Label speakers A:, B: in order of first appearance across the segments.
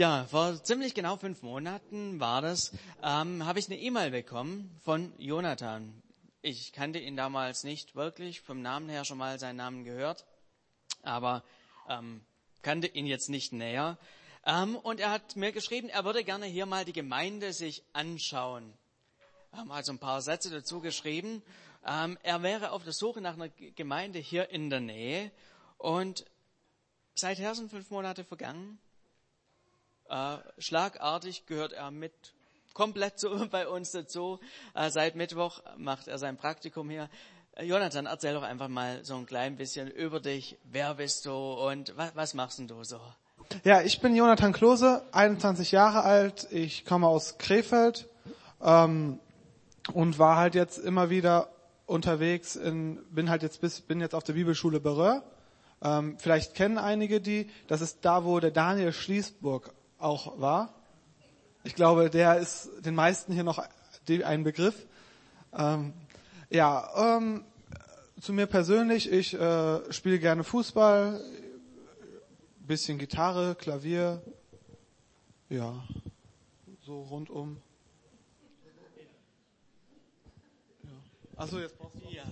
A: Ja, vor ziemlich genau fünf Monaten war das, ähm, habe ich eine E-Mail bekommen von Jonathan. Ich kannte ihn damals nicht wirklich, vom Namen her schon mal seinen Namen gehört, aber ähm, kannte ihn jetzt nicht näher. Ähm, und er hat mir geschrieben, er würde gerne hier mal die Gemeinde sich anschauen. Ähm, also ein paar Sätze dazu geschrieben. Ähm, er wäre auf der Suche nach einer Gemeinde hier in der Nähe und seither sind fünf Monate vergangen äh, schlagartig gehört er mit komplett so bei uns dazu. Äh, seit Mittwoch macht er sein Praktikum hier. Äh, Jonathan, erzähl doch einfach mal so ein klein bisschen über dich. Wer bist du und was, was machst denn du so?
B: Ja, ich bin Jonathan Klose, 21 Jahre alt. Ich komme aus Krefeld ähm, und war halt jetzt immer wieder unterwegs. In, bin halt jetzt bis bin jetzt auf der Bibelschule Beröhr. Ähm, vielleicht kennen einige die. Das ist da, wo der Daniel Schließburg auch war. Ich glaube, der ist den meisten hier noch ein Begriff. Ähm, ja, ähm, zu mir persönlich, ich äh, spiele gerne Fußball, bisschen Gitarre, Klavier, ja, so rundum.
A: Achso, jetzt brauchst du. Ja,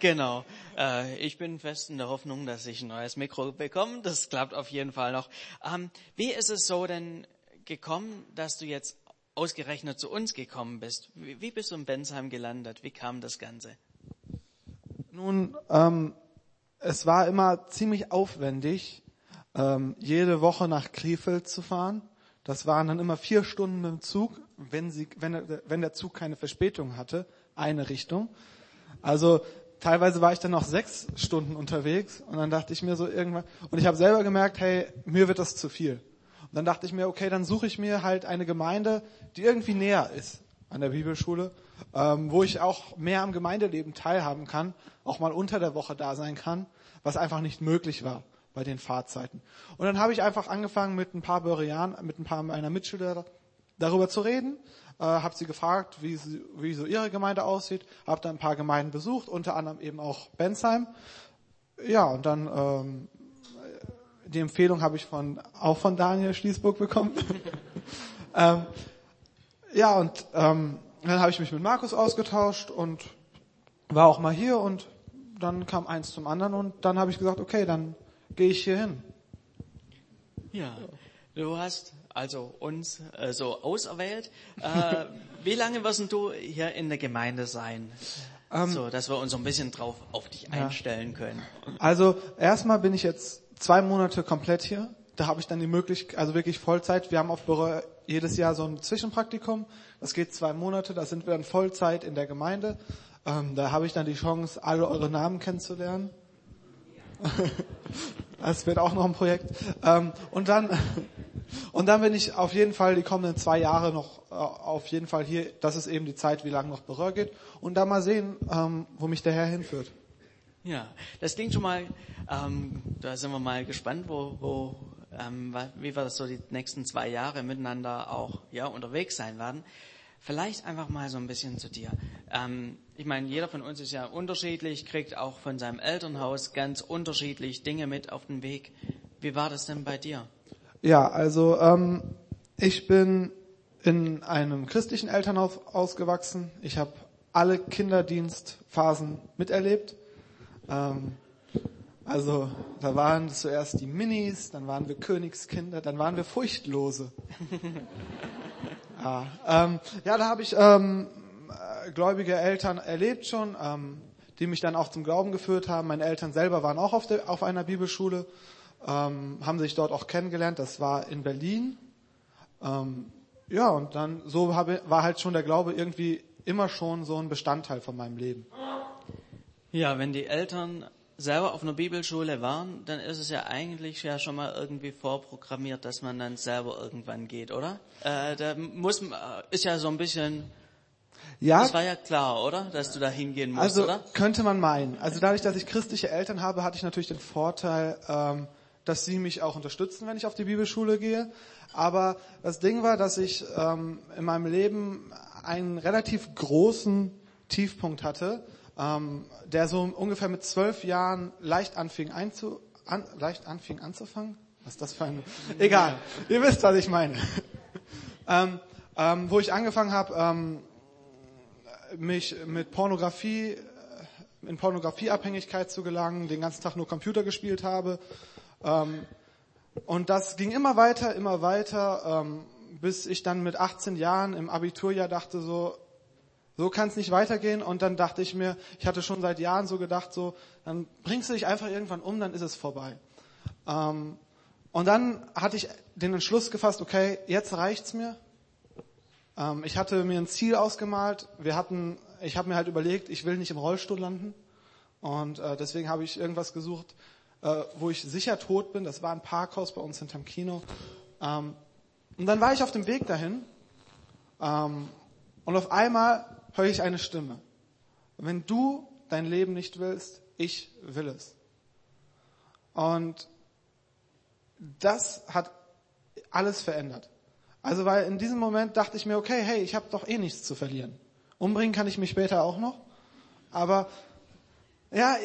A: genau. Äh, ich bin fest in der Hoffnung, dass ich ein neues Mikro bekomme. Das klappt auf jeden Fall noch. Ähm, wie ist es so denn gekommen, dass du jetzt ausgerechnet zu uns gekommen bist? Wie, bist du in Bensheim gelandet? Wie kam das Ganze?
B: Nun, ähm, es war immer ziemlich aufwendig, ähm, jede Woche nach Krefeld zu fahren. Das waren dann immer vier Stunden dem Zug, wenn, sie, wenn, wenn der Zug keine Verspätung hatte, eine Richtung. Also teilweise war ich dann noch sechs Stunden unterwegs und dann dachte ich mir so irgendwann, und ich habe selber gemerkt, hey, mir wird das zu viel. Und dann dachte ich mir, okay, dann suche ich mir halt eine Gemeinde, die irgendwie näher ist an der Bibelschule, ähm, wo ich auch mehr am Gemeindeleben teilhaben kann, auch mal unter der Woche da sein kann, was einfach nicht möglich war bei den Fahrzeiten. Und dann habe ich einfach angefangen mit ein paar Böreanern, mit ein paar meiner Mitschüler darüber zu reden, äh, habe sie gefragt, wie, sie, wie so ihre Gemeinde aussieht, habe dann ein paar Gemeinden besucht, unter anderem eben auch Bensheim. Ja, und dann ähm, die Empfehlung habe ich von auch von Daniel Schließburg bekommen. ähm, ja, und ähm, dann habe ich mich mit Markus ausgetauscht und war auch mal hier und dann kam eins zum anderen und dann habe ich gesagt, okay, dann gehe ich hier hin.
A: Ja, du hast also uns äh, so auserwählt. Äh, wie lange wirst du hier in der Gemeinde sein? Ähm, so, dass wir uns so ein bisschen drauf auf dich einstellen können.
B: Also erstmal bin ich jetzt zwei Monate komplett hier. Da habe ich dann die Möglichkeit, also wirklich Vollzeit. Wir haben auf Büro jedes Jahr so ein Zwischenpraktikum. Das geht zwei Monate. Da sind wir dann Vollzeit in der Gemeinde. Ähm, da habe ich dann die Chance, alle eure Namen kennenzulernen. Das wird auch noch ein Projekt. Ähm, und dann, und dann bin ich auf jeden Fall die kommenden zwei Jahre noch äh, auf jeden Fall hier. Das ist eben die Zeit, wie lange noch Berühr geht. Und da mal sehen, ähm, wo mich der Herr hinführt.
A: Ja, das klingt schon mal, ähm, da sind wir mal gespannt, wo, wo ähm, wie wir das so die nächsten zwei Jahre miteinander auch ja, unterwegs sein werden. Vielleicht einfach mal so ein bisschen zu dir. Ähm, ich meine, jeder von uns ist ja unterschiedlich, kriegt auch von seinem Elternhaus ganz unterschiedlich Dinge mit auf den Weg. Wie war das denn bei dir?
B: Ja, also ähm, ich bin in einem christlichen Elternhaus ausgewachsen. Ich habe alle Kinderdienstphasen miterlebt. Ähm, also da waren zuerst die Minis, dann waren wir Königskinder, dann waren wir Furchtlose. ja, ähm, ja, da habe ich ähm, gläubige Eltern erlebt schon, ähm, die mich dann auch zum Glauben geführt haben. Meine Eltern selber waren auch auf, der, auf einer Bibelschule, ähm, haben sich dort auch kennengelernt. Das war in Berlin. Ähm, ja, und dann so habe, war halt schon der Glaube irgendwie immer schon so ein Bestandteil von meinem Leben.
A: Ja, wenn die Eltern selber auf einer Bibelschule waren, dann ist es ja eigentlich ja schon mal irgendwie vorprogrammiert, dass man dann selber irgendwann geht, oder? Äh, da muss man, ist ja so ein bisschen ja. Das war ja klar, oder? Dass du da hingehen musst,
B: also,
A: oder?
B: könnte man meinen. Also dadurch, dass ich christliche Eltern habe, hatte ich natürlich den Vorteil, ähm, dass sie mich auch unterstützen, wenn ich auf die Bibelschule gehe. Aber das Ding war, dass ich ähm, in meinem Leben einen relativ großen Tiefpunkt hatte, ähm, der so ungefähr mit zwölf Jahren leicht anfing, einzu, an, leicht anfing anzufangen. Was ist das für eine? Egal. Ihr wisst, was ich meine. ähm, ähm, wo ich angefangen habe, ähm, mich mit Pornografie, in Pornografieabhängigkeit zu gelangen, den ganzen Tag nur Computer gespielt habe. Ähm, und das ging immer weiter, immer weiter, ähm, bis ich dann mit 18 Jahren im Abiturjahr dachte so, so kann es nicht weitergehen. Und dann dachte ich mir, ich hatte schon seit Jahren so gedacht, so, dann bringst du dich einfach irgendwann um, dann ist es vorbei. Ähm, und dann hatte ich den Entschluss gefasst, okay, jetzt reicht's mir. Ähm, ich hatte mir ein Ziel ausgemalt. Wir hatten, ich habe mir halt überlegt, ich will nicht im Rollstuhl landen. Und äh, deswegen habe ich irgendwas gesucht, äh, wo ich sicher tot bin. Das war ein Parkhaus bei uns hinterm Kino. Ähm, und dann war ich auf dem Weg dahin. Ähm, und auf einmal höre ich eine Stimme. Wenn du dein Leben nicht willst, ich will es. Und das hat alles verändert. Also weil in diesem Moment dachte ich mir, okay, hey, ich habe doch eh nichts zu verlieren. Umbringen kann ich mich später auch noch. Aber ja,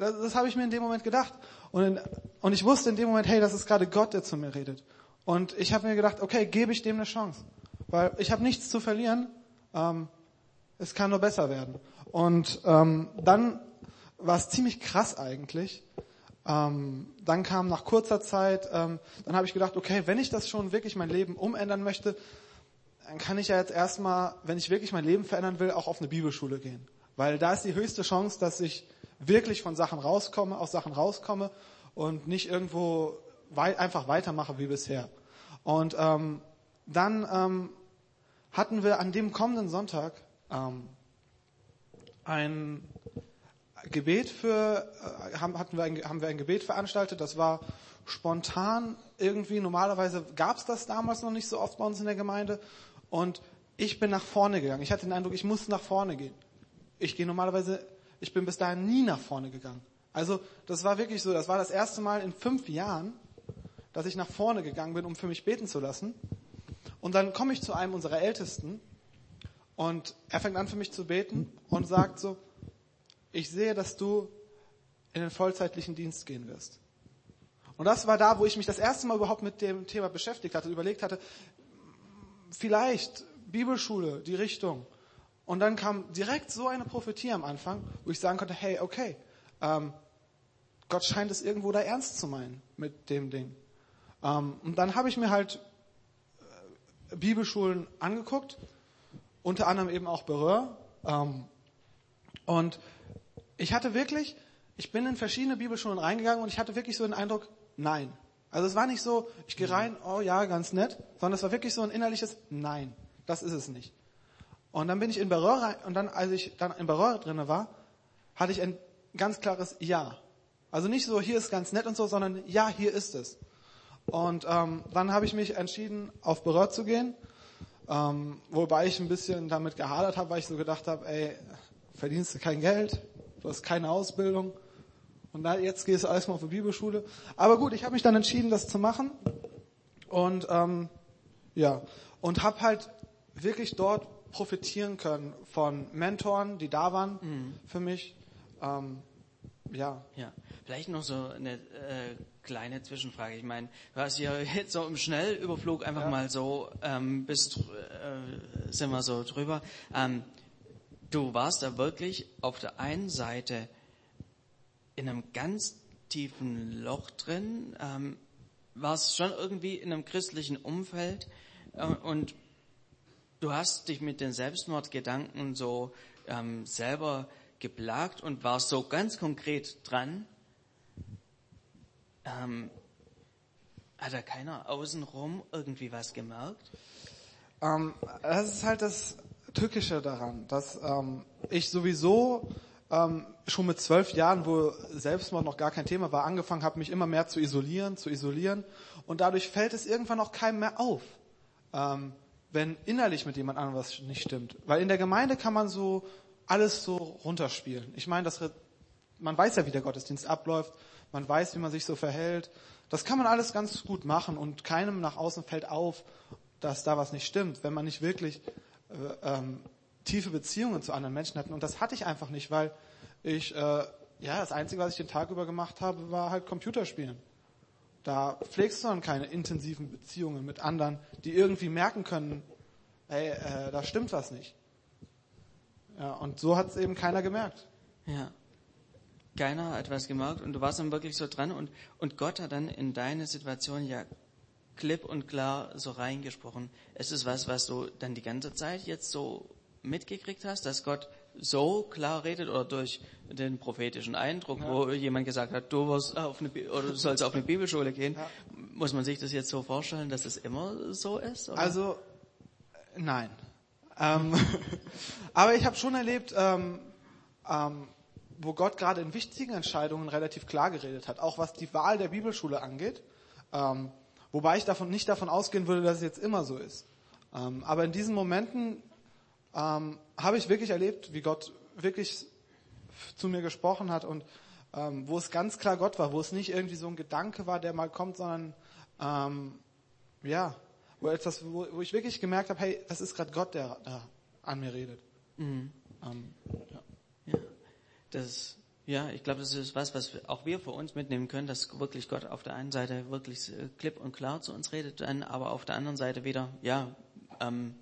B: das, das habe ich mir in dem Moment gedacht. Und, in, und ich wusste in dem Moment, hey, das ist gerade Gott, der zu mir redet. Und ich habe mir gedacht, okay, gebe ich dem eine Chance. Weil ich habe nichts zu verlieren. Ähm, es kann nur besser werden. Und ähm, dann war es ziemlich krass eigentlich. Ähm, dann kam nach kurzer Zeit, ähm, dann habe ich gedacht, okay, wenn ich das schon wirklich mein Leben umändern möchte, dann kann ich ja jetzt erstmal, wenn ich wirklich mein Leben verändern will, auch auf eine Bibelschule gehen. Weil da ist die höchste Chance, dass ich wirklich von Sachen rauskomme, aus Sachen rauskomme und nicht irgendwo wei einfach weitermache wie bisher. Und ähm, dann ähm, hatten wir an dem kommenden Sonntag ähm, ein Gebet für, äh, hatten wir ein, haben wir ein Gebet veranstaltet, das war spontan irgendwie, normalerweise gab es das damals noch nicht so oft bei uns in der Gemeinde und ich bin nach vorne gegangen. Ich hatte den Eindruck, ich muss nach vorne gehen. Ich gehe normalerweise, ich bin bis dahin nie nach vorne gegangen. Also das war wirklich so, das war das erste Mal in fünf Jahren, dass ich nach vorne gegangen bin, um für mich beten zu lassen. Und dann komme ich zu einem unserer Ältesten und er fängt an für mich zu beten und sagt so, ich sehe, dass du in den vollzeitlichen Dienst gehen wirst. Und das war da, wo ich mich das erste Mal überhaupt mit dem Thema beschäftigt hatte, überlegt hatte, vielleicht Bibelschule, die Richtung. Und dann kam direkt so eine Prophetie am Anfang, wo ich sagen konnte, hey, okay, ähm, Gott scheint es irgendwo da ernst zu meinen mit dem Ding. Ähm, und dann habe ich mir halt äh, Bibelschulen angeguckt unter anderem eben auch Berühr. Ähm, und ich hatte wirklich, ich bin in verschiedene Bibelschulen reingegangen und ich hatte wirklich so den Eindruck, nein. Also es war nicht so, ich gehe rein, oh ja, ganz nett, sondern es war wirklich so ein innerliches Nein, das ist es nicht. Und dann bin ich in Berühr rein, und dann, als ich dann in Berühr drinne war, hatte ich ein ganz klares Ja. Also nicht so, hier ist ganz nett und so, sondern ja, hier ist es. Und ähm, dann habe ich mich entschieden, auf Berühr zu gehen ähm, wobei ich ein bisschen damit gehadert habe, weil ich so gedacht habe, ey, verdienst du kein Geld, du hast keine Ausbildung und da, jetzt gehst du alles mal auf die Bibelschule. Aber gut, ich habe mich dann entschieden, das zu machen und ähm, ja und habe halt wirklich dort profitieren können von Mentoren, die da waren mhm. für mich. Ähm, ja.
A: Ja, vielleicht noch so eine äh, kleine Zwischenfrage. Ich meine, du hast ja jetzt so im Schnellüberflug einfach ja. mal so, ähm, bis, äh, sind wir so drüber. Ähm, du warst da wirklich auf der einen Seite in einem ganz tiefen Loch drin, ähm, warst schon irgendwie in einem christlichen Umfeld äh, und du hast dich mit den Selbstmordgedanken so ähm, selber geplagt und warst so ganz konkret dran. Ähm, hat da keiner außenrum irgendwie was gemerkt?
B: Ähm, das ist halt das Tückische daran, dass ähm, ich sowieso ähm, schon mit zwölf Jahren, wo Selbstmord noch gar kein Thema war, angefangen habe, mich immer mehr zu isolieren, zu isolieren. Und dadurch fällt es irgendwann auch keinem mehr auf, ähm, wenn innerlich mit jemand anderem was nicht stimmt. Weil in der Gemeinde kann man so alles so runterspielen. Ich meine, das, man weiß ja, wie der Gottesdienst abläuft. Man weiß, wie man sich so verhält. Das kann man alles ganz gut machen und keinem nach außen fällt auf, dass da was nicht stimmt, wenn man nicht wirklich äh, ähm, tiefe Beziehungen zu anderen Menschen hat. Und das hatte ich einfach nicht, weil ich, äh, ja, das Einzige, was ich den Tag über gemacht habe, war halt Computerspielen. Da pflegst du dann keine intensiven Beziehungen mit anderen, die irgendwie merken können, hey, äh, da stimmt was nicht. Ja, und so hat es eben keiner gemerkt.
A: Ja. Keiner hat was gemerkt und du warst dann wirklich so dran und, und Gott hat dann in deine Situation ja klipp und klar so reingesprochen. Es ist was, was du dann die ganze Zeit jetzt so mitgekriegt hast, dass Gott so klar redet oder durch den prophetischen Eindruck, ja. wo jemand gesagt hat, du wirst auf eine, oder du sollst auf eine Bibelschule gehen. Ja. Muss man sich das jetzt so vorstellen, dass es immer so ist?
B: Oder? Also nein. Ähm, aber ich habe schon erlebt, ähm, ähm, wo Gott gerade in wichtigen Entscheidungen relativ klar geredet hat, auch was die Wahl der Bibelschule angeht. Ähm, wobei ich davon nicht davon ausgehen würde, dass es jetzt immer so ist. Ähm, aber in diesen Momenten ähm, habe ich wirklich erlebt, wie Gott wirklich zu mir gesprochen hat und ähm, wo es ganz klar Gott war, wo es nicht irgendwie so ein Gedanke war, der mal kommt, sondern ähm, ja, wo etwas, wo, wo ich wirklich gemerkt habe, hey, das ist gerade Gott, der da an mir redet. Mhm.
A: Ähm, ja. ja, das ja, ich glaube, das ist was, was auch wir für uns mitnehmen können, dass wirklich Gott auf der einen Seite wirklich äh, klipp und klar zu uns redet, dann aber auf der anderen Seite wieder, ja, ähm,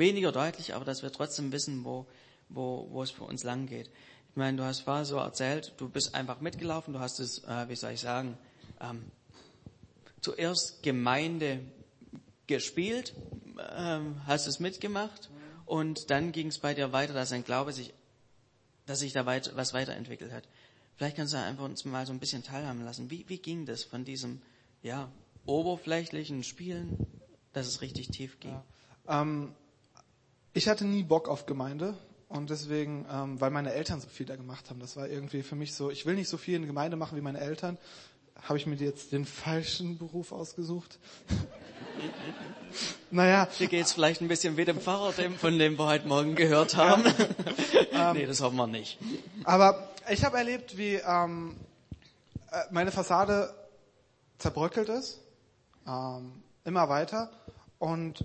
A: weniger deutlich, aber dass wir trotzdem wissen, wo, wo, wo es für uns lang geht. Ich meine, du hast vorher so erzählt, du bist einfach mitgelaufen, du hast es, äh, wie soll ich sagen, ähm, zuerst Gemeinde gespielt, ähm, hast es mitgemacht und dann ging es bei dir weiter, dass dein Glaube sich, dass sich da weit, was weiterentwickelt hat. Vielleicht kannst du einfach uns mal so ein bisschen teilhaben lassen. Wie, wie ging das von diesem, ja, oberflächlichen Spielen, dass es richtig tief ging?
B: Ja. Ähm, ich hatte nie Bock auf Gemeinde und deswegen, ähm, weil meine Eltern so viel da gemacht haben, das war irgendwie für mich so, ich will nicht so viel in Gemeinde machen wie meine Eltern, habe ich mir jetzt den falschen Beruf ausgesucht.
A: naja. Hier geht's vielleicht ein bisschen wie dem Pfarrer, dem, von dem wir heute Morgen gehört haben. ähm, nee, das hoffen wir nicht.
B: Aber ich habe erlebt, wie ähm, äh, meine Fassade zerbröckelt ist, ähm, immer weiter und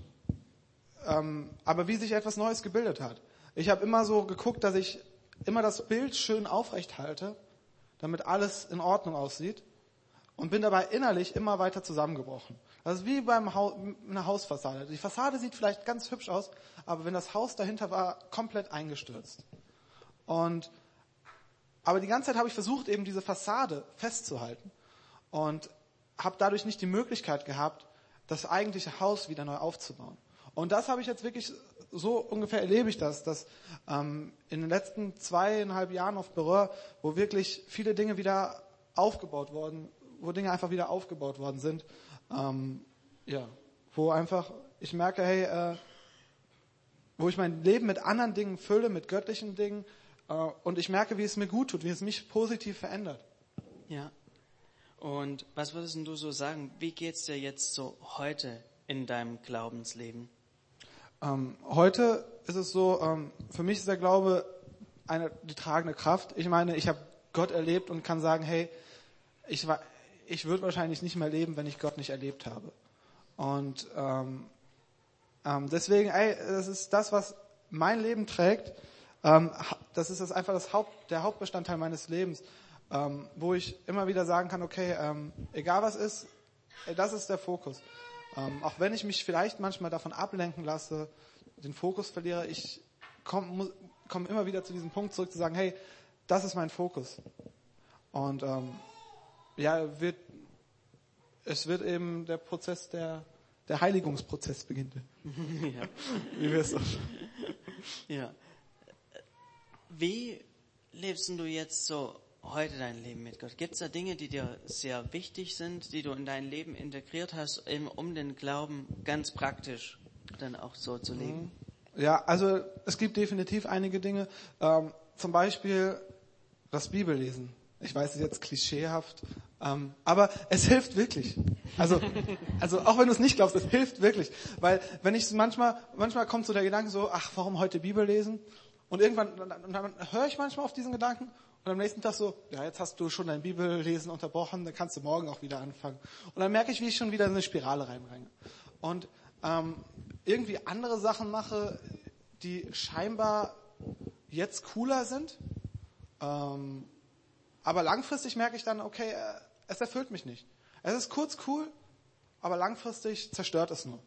B: ähm, aber wie sich etwas Neues gebildet hat. Ich habe immer so geguckt, dass ich immer das Bild schön aufrecht halte, damit alles in Ordnung aussieht und bin dabei innerlich immer weiter zusammengebrochen. Das ist wie beim Haus, einer Hausfassade. Die Fassade sieht vielleicht ganz hübsch aus, aber wenn das Haus dahinter war, komplett eingestürzt. Und aber die ganze Zeit habe ich versucht, eben diese Fassade festzuhalten und habe dadurch nicht die Möglichkeit gehabt, das eigentliche Haus wieder neu aufzubauen. Und das habe ich jetzt wirklich, so ungefähr erlebe ich das, dass ähm, in den letzten zweieinhalb Jahren auf Berühr, wo wirklich viele Dinge wieder aufgebaut worden, wo Dinge einfach wieder aufgebaut worden sind, ähm, ja, wo einfach ich merke, hey, äh, wo ich mein Leben mit anderen Dingen fülle, mit göttlichen Dingen, äh, und ich merke, wie es mir gut tut, wie es mich positiv verändert.
A: Ja. Und was würdest du so sagen? Wie geht's dir jetzt so heute in deinem Glaubensleben?
B: Ähm, heute ist es so, ähm, für mich ist der Glaube eine, die tragende Kraft. Ich meine, ich habe Gott erlebt und kann sagen, hey, ich, war, ich würde wahrscheinlich nicht mehr leben, wenn ich Gott nicht erlebt habe. Und ähm, ähm, deswegen, ey, das ist das, was mein Leben trägt. Ähm, das ist das einfach das Haupt, der Hauptbestandteil meines Lebens, ähm, wo ich immer wieder sagen kann, okay, ähm, egal was ist, das ist der Fokus. Ähm, auch wenn ich mich vielleicht manchmal davon ablenken lasse, den Fokus verliere, ich komme komm immer wieder zu diesem Punkt zurück zu sagen, hey, das ist mein Fokus. Und ähm, ja, wird, es wird eben der Prozess der, der Heiligungsprozess beginnen. ja. Wie wir es auch
A: Ja. Wie lebst du jetzt so heute dein Leben mit Gott? Gibt es da Dinge, die dir sehr wichtig sind, die du in dein Leben integriert hast, um den Glauben ganz praktisch dann auch so zu leben?
B: Mhm. Ja, also es gibt definitiv einige Dinge. Ähm, zum Beispiel das Bibellesen. Ich weiß, es ist jetzt klischeehaft, ähm, aber es hilft wirklich. Also, also auch wenn du es nicht glaubst, es hilft wirklich. Weil wenn ich manchmal, manchmal kommt so der Gedanke so, ach, warum heute Bibel lesen? Und irgendwann dann, dann höre ich manchmal auf diesen Gedanken und am nächsten Tag so, ja, jetzt hast du schon dein Bibellesen unterbrochen, dann kannst du morgen auch wieder anfangen. Und dann merke ich, wie ich schon wieder in eine Spirale reinbringe. Und ähm, irgendwie andere Sachen mache, die scheinbar jetzt cooler sind. Ähm, aber langfristig merke ich dann, okay, äh, es erfüllt mich nicht. Es ist kurz cool, aber langfristig zerstört es nur.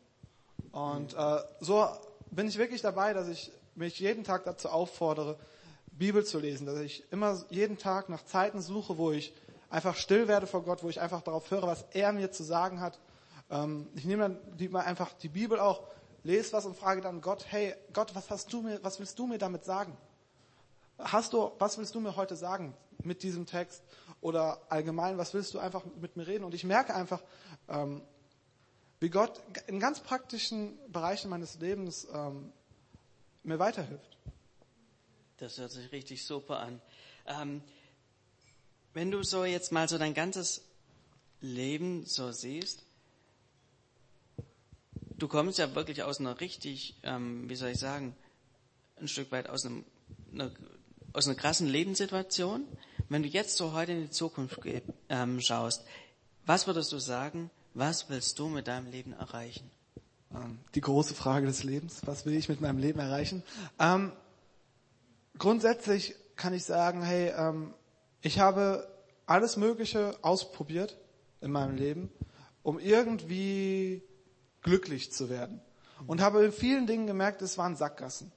B: Und äh, so bin ich wirklich dabei, dass ich mich jeden Tag dazu auffordere, Bibel zu lesen, dass ich immer jeden Tag nach Zeiten suche, wo ich einfach still werde vor Gott, wo ich einfach darauf höre, was er mir zu sagen hat. Ähm, ich nehme dann einfach die Bibel auch, lese was und frage dann Gott, hey Gott, was hast du mir, was willst du mir damit sagen? Hast du, was willst du mir heute sagen mit diesem Text? Oder allgemein, was willst du einfach mit mir reden? Und ich merke einfach, ähm, wie Gott in ganz praktischen Bereichen meines Lebens ähm, mir weiterhilft.
A: Das hört sich richtig super an. Ähm, wenn du so jetzt mal so dein ganzes Leben so siehst, du kommst ja wirklich aus einer richtig, ähm, wie soll ich sagen, ein Stück weit aus, einem, einer, aus einer krassen Lebenssituation. Wenn du jetzt so heute in die Zukunft ähm, schaust, was würdest du sagen, was willst du mit deinem Leben erreichen?
B: Ähm, die große Frage des Lebens, was will ich mit meinem Leben erreichen? Ähm, grundsätzlich kann ich sagen, hey, ähm, ich habe alles Mögliche ausprobiert in meinem Leben, um irgendwie glücklich zu werden. Und habe in vielen Dingen gemerkt, es waren Sackgassen.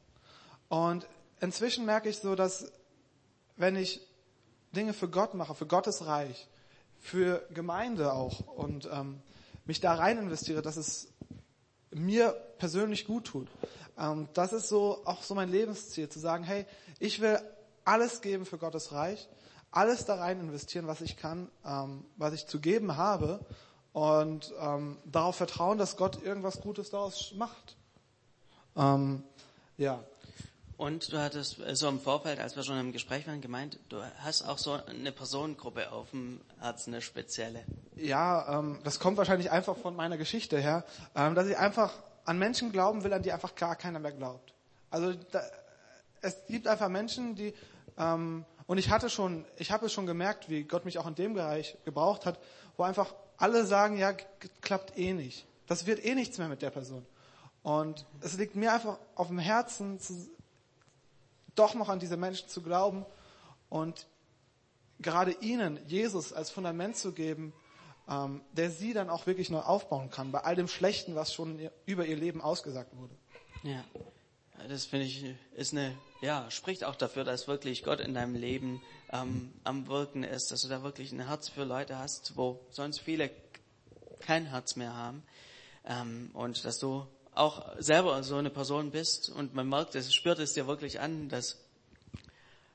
B: Und inzwischen merke ich so, dass wenn ich Dinge für Gott mache, für Gottes Reich, für Gemeinde auch und ähm, mich da rein investiere, dass es mir persönlich gut tut. Ähm, das ist so auch so mein Lebensziel, zu sagen, hey, ich will alles geben für Gottes Reich, alles da rein investieren, was ich kann, ähm, was ich zu geben habe und ähm, darauf vertrauen, dass Gott irgendwas Gutes daraus macht. Ähm, ja.
A: Und du hattest so im Vorfeld, als wir schon im Gespräch waren, gemeint, du hast auch so eine Personengruppe auf dem Herzen, eine spezielle.
B: Ja, ähm, das kommt wahrscheinlich einfach von meiner Geschichte her, ähm, dass ich einfach an Menschen glauben will, an die einfach gar keiner mehr glaubt. Also da, es gibt einfach Menschen, die ähm, und ich hatte schon, ich habe es schon gemerkt, wie Gott mich auch in dem Bereich gebraucht hat, wo einfach alle sagen, ja, klappt eh nicht. Das wird eh nichts mehr mit der Person. Und es liegt mir einfach auf dem Herzen, zu, doch noch an diese Menschen zu glauben und gerade ihnen Jesus als Fundament zu geben, ähm, der sie dann auch wirklich neu aufbauen kann, bei all dem Schlechten, was schon über ihr Leben ausgesagt wurde.
A: Ja, das finde ich ist eine, ja, spricht auch dafür, dass wirklich Gott in deinem Leben ähm, am Wirken ist, dass du da wirklich ein Herz für Leute hast, wo sonst viele kein Herz mehr haben ähm, und dass du auch selber so eine Person bist und man merkt es, spürt es dir wirklich an, dass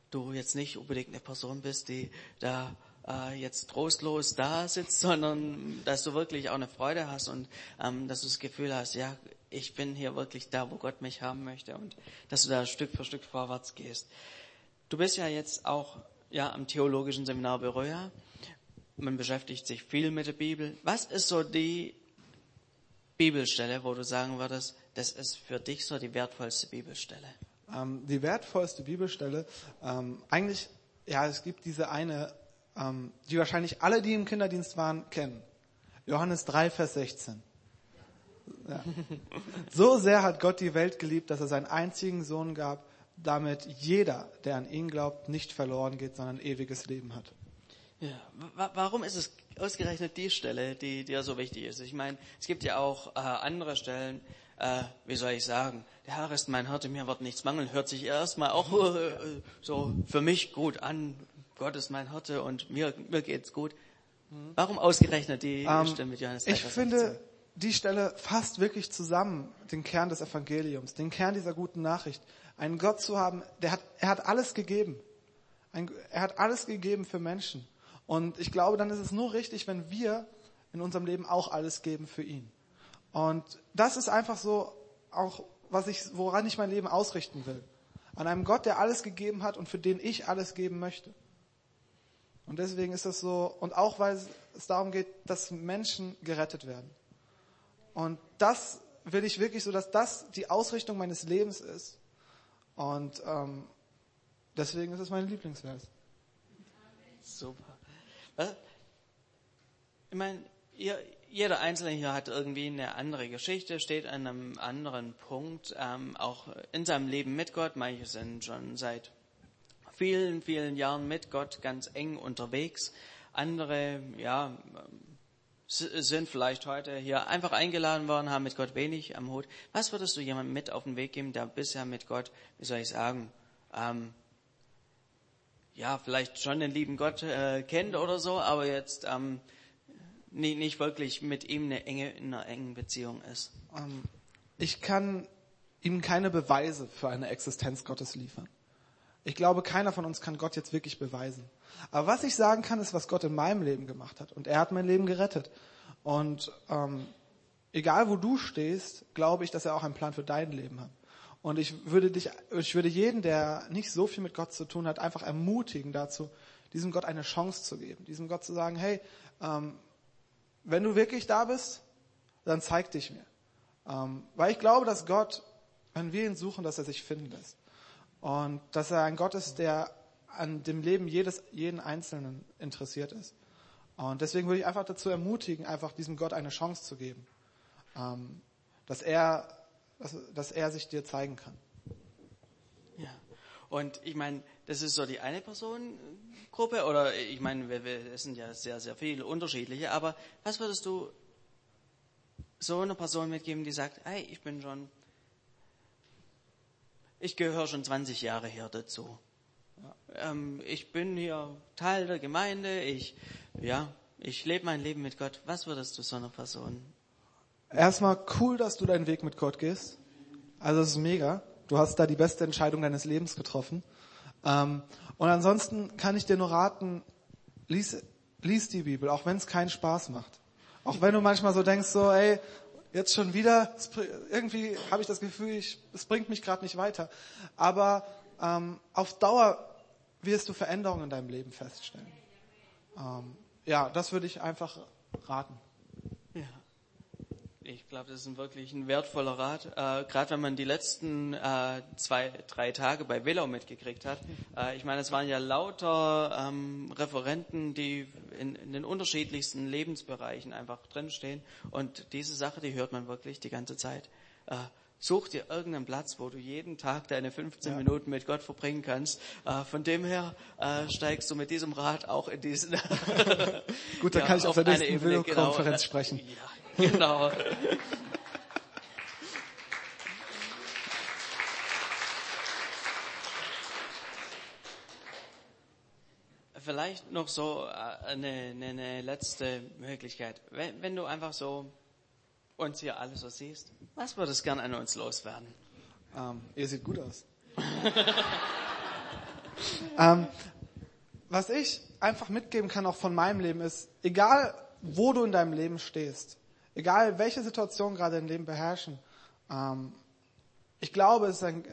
A: du jetzt nicht unbedingt eine Person bist, die da äh, jetzt trostlos da sitzt, sondern dass du wirklich auch eine Freude hast und ähm, dass du das Gefühl hast, ja, ich bin hier wirklich da, wo Gott mich haben möchte und dass du da Stück für Stück vorwärts gehst. Du bist ja jetzt auch ja am theologischen Seminar Beröa. Man beschäftigt sich viel mit der Bibel. Was ist so die Bibelstelle, wo du sagen würdest, das ist für dich so die wertvollste Bibelstelle?
B: Ähm, die wertvollste Bibelstelle, ähm, eigentlich, ja, es gibt diese eine, ähm, die wahrscheinlich alle, die im Kinderdienst waren, kennen. Johannes 3, Vers 16. Ja. So sehr hat Gott die Welt geliebt, dass er seinen einzigen Sohn gab, damit jeder, der an ihn glaubt, nicht verloren geht, sondern ewiges Leben hat.
A: Ja, warum ist es ausgerechnet die Stelle, die dir so wichtig ist? Ich meine, es gibt ja auch äh, andere Stellen, äh, wie soll ich sagen, der Herr ist mein Hirte, mir wird nichts mangeln, hört sich erstmal auch äh, so für mich gut an. Gott ist mein Hirte und mir, mir geht's gut. Warum ausgerechnet die ähm, Stelle mit Johannes
B: 3, Ich finde, die Stelle fasst wirklich zusammen den Kern des Evangeliums, den Kern dieser guten Nachricht. Einen Gott zu haben, der hat, er hat alles gegeben. Ein, er hat alles gegeben für Menschen. Und ich glaube, dann ist es nur richtig, wenn wir in unserem Leben auch alles geben für ihn. Und das ist einfach so auch, was ich, woran ich mein Leben ausrichten will. An einem Gott, der alles gegeben hat und für den ich alles geben möchte. Und deswegen ist das so, und auch weil es darum geht, dass Menschen gerettet werden. Und das will ich wirklich so, dass das die Ausrichtung meines Lebens ist. Und ähm, deswegen ist es mein Lieblingsvers.
A: Super. Ich meine, jeder Einzelne hier hat irgendwie eine andere Geschichte, steht an einem anderen Punkt, ähm, auch in seinem Leben mit Gott. Manche sind schon seit vielen, vielen Jahren mit Gott ganz eng unterwegs. Andere, ja, sind vielleicht heute hier einfach eingeladen worden, haben mit Gott wenig am Hut. Was würdest du jemandem mit auf den Weg geben, der bisher mit Gott, wie soll ich sagen, ähm, ja, vielleicht schon den lieben Gott äh, kennt oder so, aber jetzt ähm, nicht, nicht wirklich mit ihm eine enge, in einer engen Beziehung ist?
B: Ähm, ich kann ihm keine Beweise für eine Existenz Gottes liefern. Ich glaube, keiner von uns kann Gott jetzt wirklich beweisen. Aber was ich sagen kann, ist, was Gott in meinem Leben gemacht hat. Und er hat mein Leben gerettet. Und ähm, egal wo du stehst, glaube ich, dass er auch einen Plan für dein Leben hat. Und ich würde dich, ich würde jeden, der nicht so viel mit Gott zu tun hat, einfach ermutigen dazu, diesem Gott eine Chance zu geben. Diesem Gott zu sagen, hey, ähm, wenn du wirklich da bist, dann zeig dich mir. Ähm, weil ich glaube, dass Gott, wenn wir ihn suchen, dass er sich finden lässt. Und dass er ein Gott ist, der an dem Leben jedes, jeden Einzelnen interessiert ist. Und deswegen würde ich einfach dazu ermutigen, einfach diesem Gott eine Chance zu geben. Ähm, dass er, dass, dass er sich dir zeigen kann.
A: Ja. Und ich meine, das ist so die eine Personengruppe, oder ich meine, wir, wir sind ja sehr, sehr viele unterschiedliche, aber was würdest du so einer Person mitgeben, die sagt, hey, ich bin schon ich gehöre schon 20 Jahre hier dazu. Ähm, ich bin hier Teil der Gemeinde. Ich, ja, ich lebe mein Leben mit Gott. Was würdest du so einer Person?
B: Erstmal cool, dass du deinen Weg mit Gott gehst. Also es ist mega. Du hast da die beste Entscheidung deines Lebens getroffen. Ähm, und ansonsten kann ich dir nur raten, lies, lies die Bibel, auch wenn es keinen Spaß macht. Auch wenn du manchmal so denkst, so, ey, jetzt schon wieder, irgendwie habe ich das Gefühl, ich, es bringt mich gerade nicht weiter. Aber ähm, auf Dauer wirst du Veränderungen in deinem Leben feststellen. Ähm, ja, das würde ich einfach raten.
A: Ja. Ich glaube, das ist ein wirklich ein wertvoller Rat, äh, gerade wenn man die letzten äh, zwei, drei Tage bei Willow mitgekriegt hat. Äh, ich meine, es waren ja lauter ähm, Referenten, die in, in, den unterschiedlichsten Lebensbereichen einfach drinstehen. Und diese Sache, die hört man wirklich die ganze Zeit. Äh, such dir irgendeinen Platz, wo du jeden Tag deine 15 ja. Minuten mit Gott verbringen kannst. Äh, von dem her äh, steigst du mit diesem Rat auch in diesen.
B: Gut, dann ja, kann ich auf der nächsten Videokonferenz genau. sprechen.
A: Ja. Genau. Vielleicht noch so äh, eine, eine letzte Möglichkeit. Wenn, wenn, du einfach so uns hier alles so siehst, was würdest du gern an uns loswerden?
B: Ähm, ihr seht gut aus. ähm, was ich einfach mitgeben kann, auch von meinem Leben, ist, egal wo du in deinem Leben stehst, Egal welche Situation gerade im Leben beherrschen. Ähm, ich, glaube, es ist ein,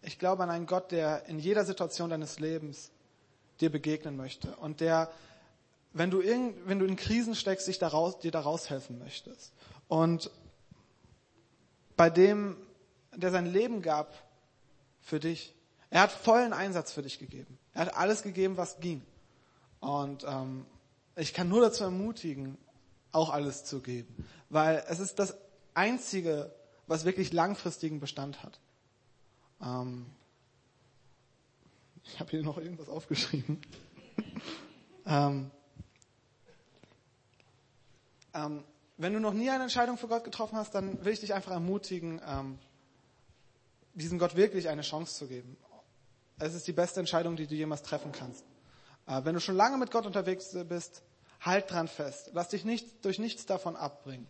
B: ich glaube an einen Gott, der in jeder Situation deines Lebens dir begegnen möchte und der, wenn du, in, wenn du in Krisen steckst, sich daraus, dir daraus helfen möchtest. Und bei dem, der sein Leben gab für dich, er hat vollen Einsatz für dich gegeben. Er hat alles gegeben, was ging. Und ähm, ich kann nur dazu ermutigen, auch alles zu geben. Weil es ist das Einzige, was wirklich langfristigen Bestand hat. Ähm ich habe hier noch irgendwas aufgeschrieben. ähm ähm, wenn du noch nie eine Entscheidung für Gott getroffen hast, dann will ich dich einfach ermutigen, ähm, diesem Gott wirklich eine Chance zu geben. Es ist die beste Entscheidung, die du jemals treffen kannst. Äh, wenn du schon lange mit Gott unterwegs bist, Halt dran fest. Lass dich nicht durch nichts davon abbringen.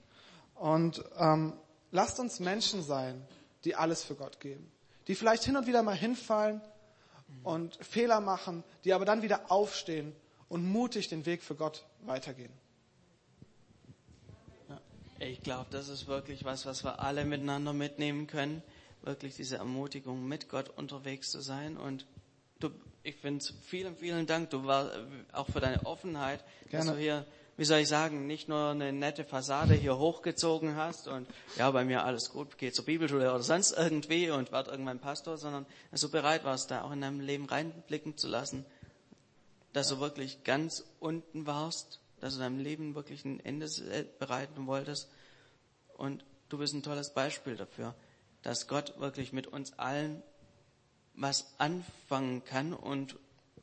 B: Und ähm, lasst uns Menschen sein, die alles für Gott geben. Die vielleicht hin und wieder mal hinfallen und Fehler machen, die aber dann wieder aufstehen und mutig den Weg für Gott weitergehen.
A: Ich glaube, das ist wirklich was, was wir alle miteinander mitnehmen können. Wirklich diese Ermutigung, mit Gott unterwegs zu sein und du, ich finde vielen, vielen Dank. Du war auch für deine Offenheit, Gerne. dass du hier, wie soll ich sagen, nicht nur eine nette Fassade hier hochgezogen hast und ja, bei mir alles gut, geh zur Bibelschule oder sonst irgendwie und werde irgendwann Pastor, sondern dass du bereit warst, da auch in deinem Leben reinblicken zu lassen, dass du wirklich ganz unten warst, dass du deinem Leben wirklich ein Ende bereiten wolltest und du bist ein tolles Beispiel dafür, dass Gott wirklich mit uns allen was anfangen kann und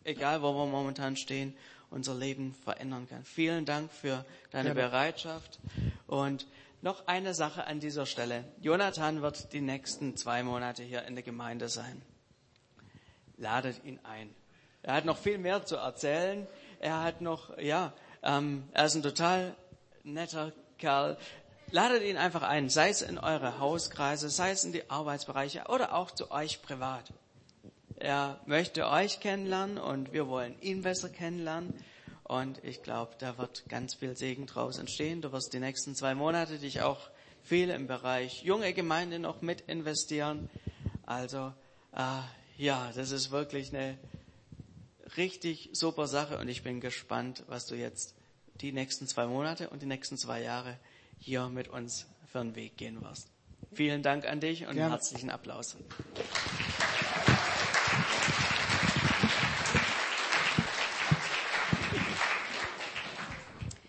A: egal wo wir momentan stehen unser Leben verändern kann. Vielen Dank für deine
B: Gerne.
A: Bereitschaft. Und noch eine Sache an dieser Stelle. Jonathan wird die nächsten zwei Monate hier in der Gemeinde sein. Ladet ihn ein. Er hat noch viel mehr zu erzählen. Er hat noch, ja, ähm, er ist ein total netter Kerl. Ladet ihn einfach ein, sei es in eure Hauskreise, sei es in die Arbeitsbereiche oder auch zu euch privat. Er möchte euch kennenlernen und wir wollen ihn besser kennenlernen. Und ich glaube, da wird ganz viel Segen draus entstehen. Du wirst die nächsten zwei Monate dich auch viel im Bereich junge Gemeinde noch mit investieren. Also äh, ja, das ist wirklich eine richtig super Sache und ich bin gespannt, was du jetzt die nächsten zwei Monate und die nächsten zwei Jahre hier mit uns für den Weg gehen wirst. Vielen Dank an dich und
B: Gerne.
A: herzlichen Applaus.